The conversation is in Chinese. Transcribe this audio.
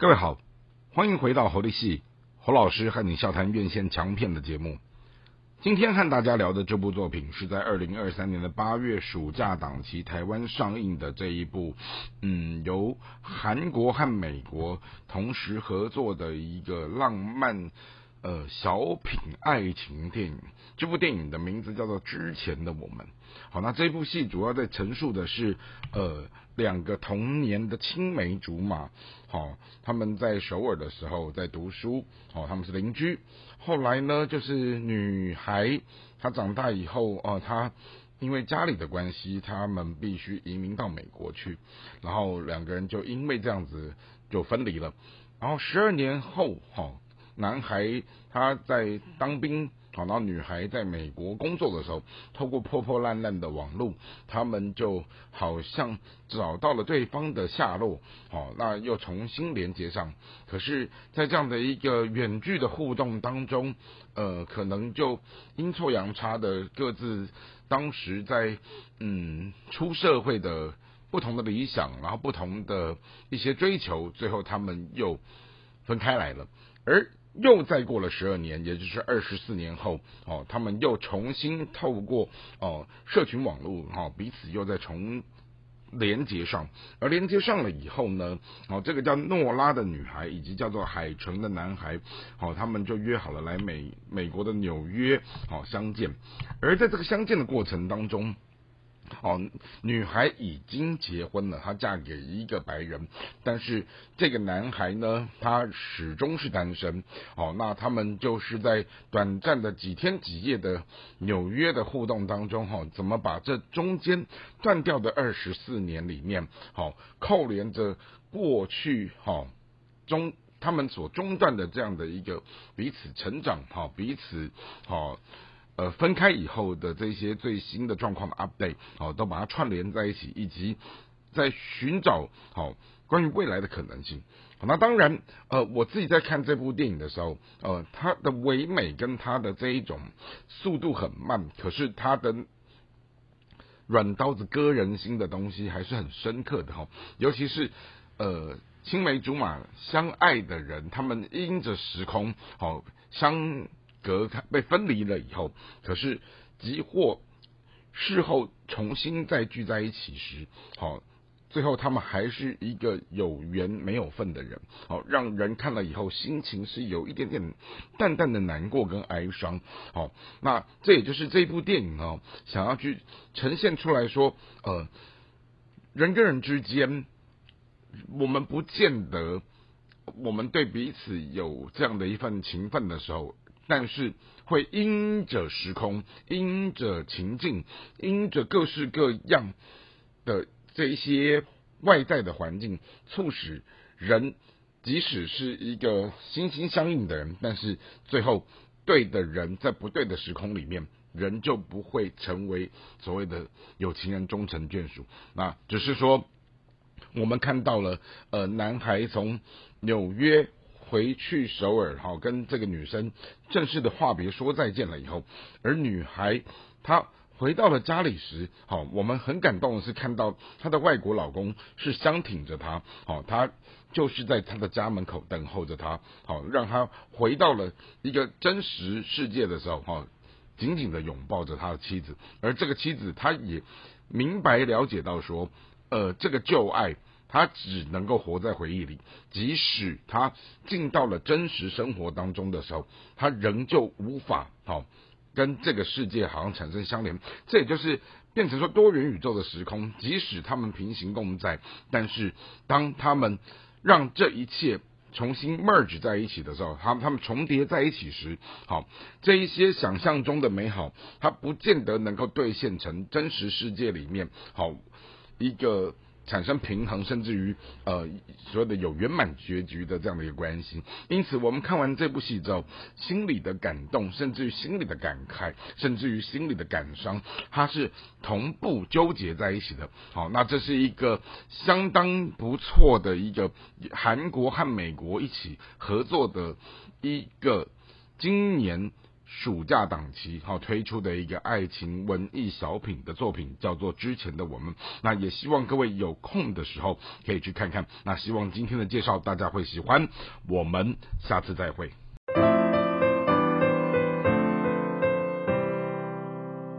各位好，欢迎回到侯立戏侯老师和你笑谈院线强片的节目。今天和大家聊的这部作品是在二零二三年的八月暑假档期台湾上映的这一部，嗯，由韩国和美国同时合作的一个浪漫。呃，小品爱情电影，这部电影的名字叫做《之前的我们》。好，那这部戏主要在陈述的是，呃，两个童年的青梅竹马，好，他们在首尔的时候在读书，好，他们是邻居。后来呢，就是女孩她长大以后，哦，她因为家里的关系，他们必须移民到美国去，然后两个人就因为这样子就分离了。然后十二年后，哈。男孩他在当兵，然后女孩在美国工作的时候，透过破破烂烂的网络，他们就好像找到了对方的下落，好，那又重新连接上。可是，在这样的一个远距的互动当中，呃，可能就阴错阳差的各自当时在嗯出社会的不同的理想，然后不同的一些追求，最后他们又分开来了，而。又再过了十二年，也就是二十四年后，哦，他们又重新透过哦社群网络，哈，彼此又在重连接上。而连接上了以后呢，哦，这个叫诺拉的女孩以及叫做海城的男孩，哦，他们就约好了来美美国的纽约，哦，相见。而在这个相见的过程当中。哦，女孩已经结婚了，她嫁给一个白人，但是这个男孩呢，他始终是单身。哦，那他们就是在短暂的几天几夜的纽约的互动当中，哈，怎么把这中间断掉的二十四年里面，好扣连着过去，哈中他们所中断的这样的一个彼此成长，哈彼此，好。呃，分开以后的这些最新的状况的 update，哦，都把它串联在一起，以及在寻找好关于未来的可能性。那当然，呃，我自己在看这部电影的时候，呃，它的唯美跟它的这一种速度很慢，可是它的软刀子割人心的东西还是很深刻的哈。尤其是呃青梅竹马相爱的人，他们因着时空好相。隔开被分离了以后，可是即或事后重新再聚在一起时，好，最后他们还是一个有缘没有份的人，好，让人看了以后心情是有一点点淡淡的难过跟哀伤，好，那这也就是这部电影哦，想要去呈现出来说，呃，人跟人之间，我们不见得我们对彼此有这样的一份情分的时候。但是会因着时空、因着情境、因着各式各样的这一些外在的环境，促使人即使是一个心心相印的人，但是最后对的人在不对的时空里面，人就不会成为所谓的有情人终成眷属。那只是说，我们看到了，呃，男孩从纽约。回去首尔，好跟这个女生正式的话别说再见了以后，而女孩她回到了家里时，好，我们很感动的是看到她的外国老公是相挺着她，好，他就是在她的家门口等候着她，好，让她回到了一个真实世界的时候，哈，紧紧的拥抱着他的妻子，而这个妻子她也明白了解到说，呃，这个旧爱。他只能够活在回忆里，即使他进到了真实生活当中的时候，他仍旧无法好跟这个世界好像产生相连。这也就是变成说多元宇宙的时空，即使他们平行共在，但是当他们让这一切重新 merge 在一起的时候，他他们重叠在一起时，好这一些想象中的美好，它不见得能够兑现成真实世界里面好一个。产生平衡，甚至于呃所谓的有圆满结局的这样的一个关系。因此，我们看完这部戏之后，心里的感动，甚至于心里的感慨，甚至于心里的感伤，它是同步纠结在一起的。好，那这是一个相当不错的一个韩国和美国一起合作的一个今年暑假档期好推出的一个爱情文艺小品的作品，叫做《之前的我们》。那也希望各位有空的时候可以去看看。那希望今天的介绍大家会喜欢。我们下次再会。